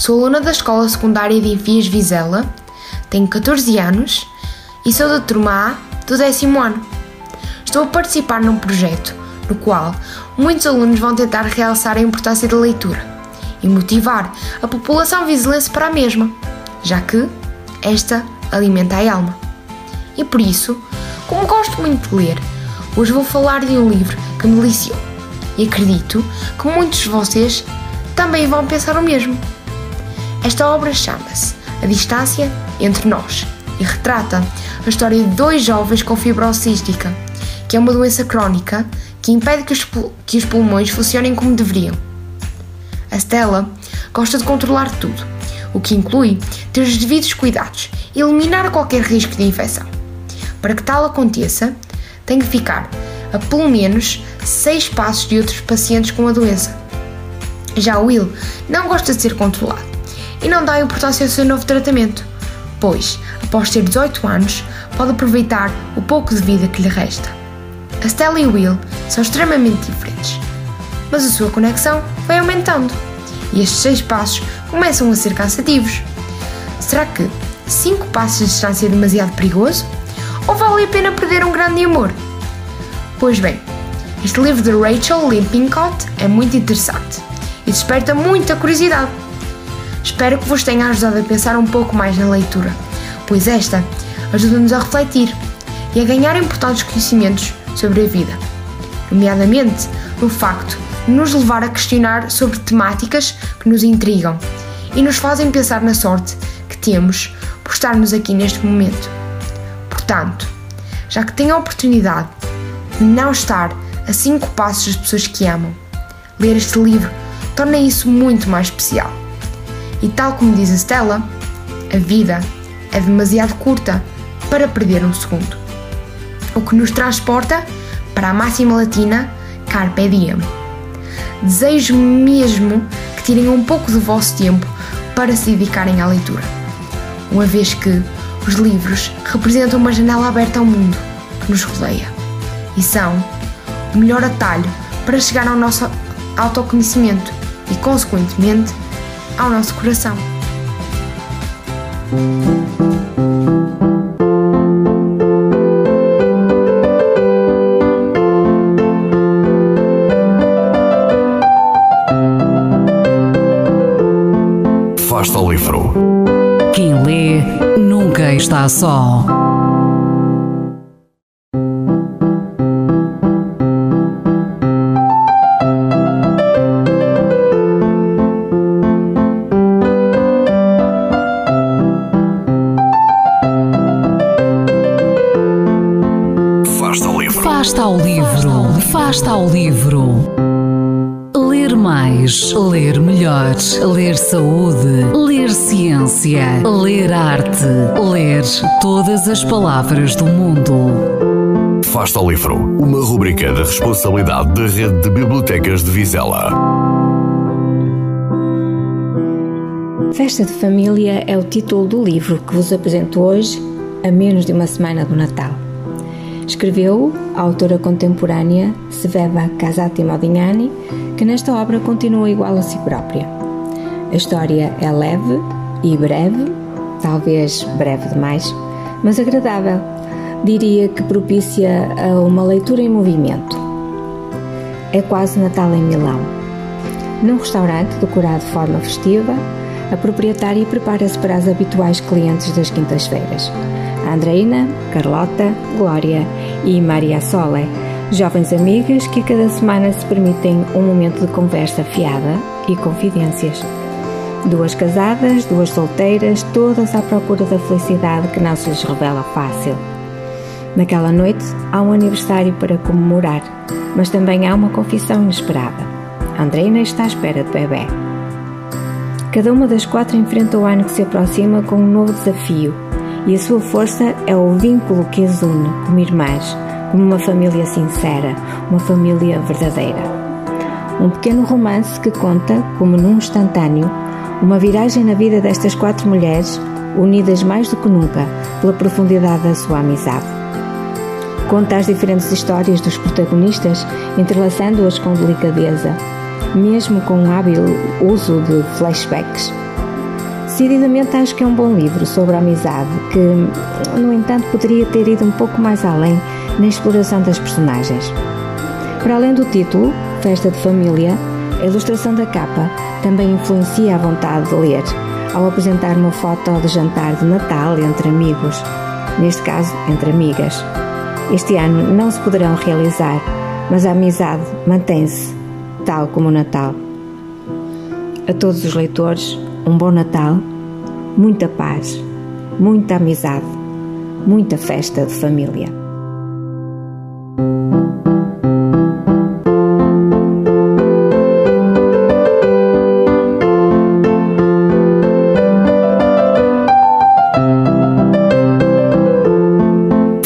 Sou aluna da Escola Secundária de Enfias Vizela, tenho 14 anos e sou da turma A do décimo ano. Estou a participar num projeto no qual muitos alunos vão tentar realçar a importância da leitura e motivar a população vizelense para a mesma, já que esta alimenta a alma. E por isso, como gosto muito de ler, hoje vou falar de um livro que me deliciou e acredito que muitos de vocês também vão pensar o mesmo. Esta obra chama-se A Distância entre Nós e retrata a história de dois jovens com fibrose cística, que é uma doença crónica que impede que os, que os pulmões funcionem como deveriam. A Stella gosta de controlar tudo, o que inclui ter os devidos cuidados e eliminar qualquer risco de infecção. Para que tal aconteça, tem que ficar a pelo menos 6 passos de outros pacientes com a doença. Já Will não gosta de ser controlado e não dá importância ao seu novo tratamento, pois, após ter 18 anos, pode aproveitar o pouco de vida que lhe resta. A Stella e Will são extremamente diferentes, mas a sua conexão vai aumentando e estes 6 passos começam a ser cansativos. Será que 5 passos de distância é demasiado perigoso? Ou vale a pena perder um grande amor? Pois bem, este livro de Rachel Lynn Pincott é muito interessante e desperta muita curiosidade. Espero que vos tenha ajudado a pensar um pouco mais na leitura, pois esta ajuda-nos a refletir e a ganhar importantes conhecimentos sobre a vida, nomeadamente no facto de nos levar a questionar sobre temáticas que nos intrigam e nos fazem pensar na sorte que temos por estarmos aqui neste momento. Portanto, já que tenho a oportunidade de não estar a cinco passos das pessoas que amam, ler este livro torna isso muito mais especial. E tal como diz a Stella, a vida é demasiado curta para perder um segundo. O que nos transporta para a máxima latina Carpe Diem. Desejo mesmo que tirem um pouco do vosso tempo para se dedicarem à leitura, uma vez que os livros representam uma janela aberta ao mundo que nos rodeia e são o melhor atalho para chegar ao nosso autoconhecimento e, consequentemente, ao nosso coração. Fasta ao livro. Quem lê nunca está só. Ao livro. Fasta ao livro, fasta ao livro. Ler mais, ler melhor, ler saúde, ler ciência, ler arte, ler todas as palavras do mundo. Fasta ao livro, uma rubrica da responsabilidade da Rede de Bibliotecas de Vizela. Festa de Família é o título do livro que vos apresento hoje, a menos de uma semana do Natal. Escreveu-o a autora contemporânea Sveva Casati Modignani, que nesta obra continua igual a si própria. A história é leve e breve, talvez breve demais, mas agradável. Diria que propicia a uma leitura em movimento. É quase Natal em Milão. Num restaurante decorado de forma festiva, a proprietária prepara-se para as habituais clientes das quintas-feiras. Andreina, Carlota, Glória e Maria Sole, jovens amigas que cada semana se permitem um momento de conversa fiada e confidências. Duas casadas, duas solteiras, todas à procura da felicidade que não se lhes revela fácil. Naquela noite há um aniversário para comemorar, mas também há uma confissão inesperada. Andreina está à espera de bebê. Cada uma das quatro enfrenta o ano que se aproxima com um novo desafio, e a sua força é o vínculo que as une como irmãs, como uma família sincera, uma família verdadeira. Um pequeno romance que conta, como num instantâneo, uma viragem na vida destas quatro mulheres, unidas mais do que nunca pela profundidade da sua amizade. Conta as diferentes histórias dos protagonistas, entrelaçando-as com delicadeza, mesmo com um hábil uso de flashbacks. Decididamente acho que é um bom livro sobre a amizade, que, no entanto, poderia ter ido um pouco mais além na exploração das personagens. Para além do título, Festa de Família, a ilustração da capa também influencia a vontade de ler, ao apresentar uma foto de jantar de Natal entre amigos, neste caso entre amigas. Este ano não se poderão realizar, mas a amizade mantém-se, tal como o Natal. A todos os leitores, um bom Natal, muita paz, muita amizade, muita festa de família.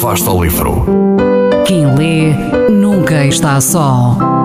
Fasta ao livro. Quem lê nunca está só.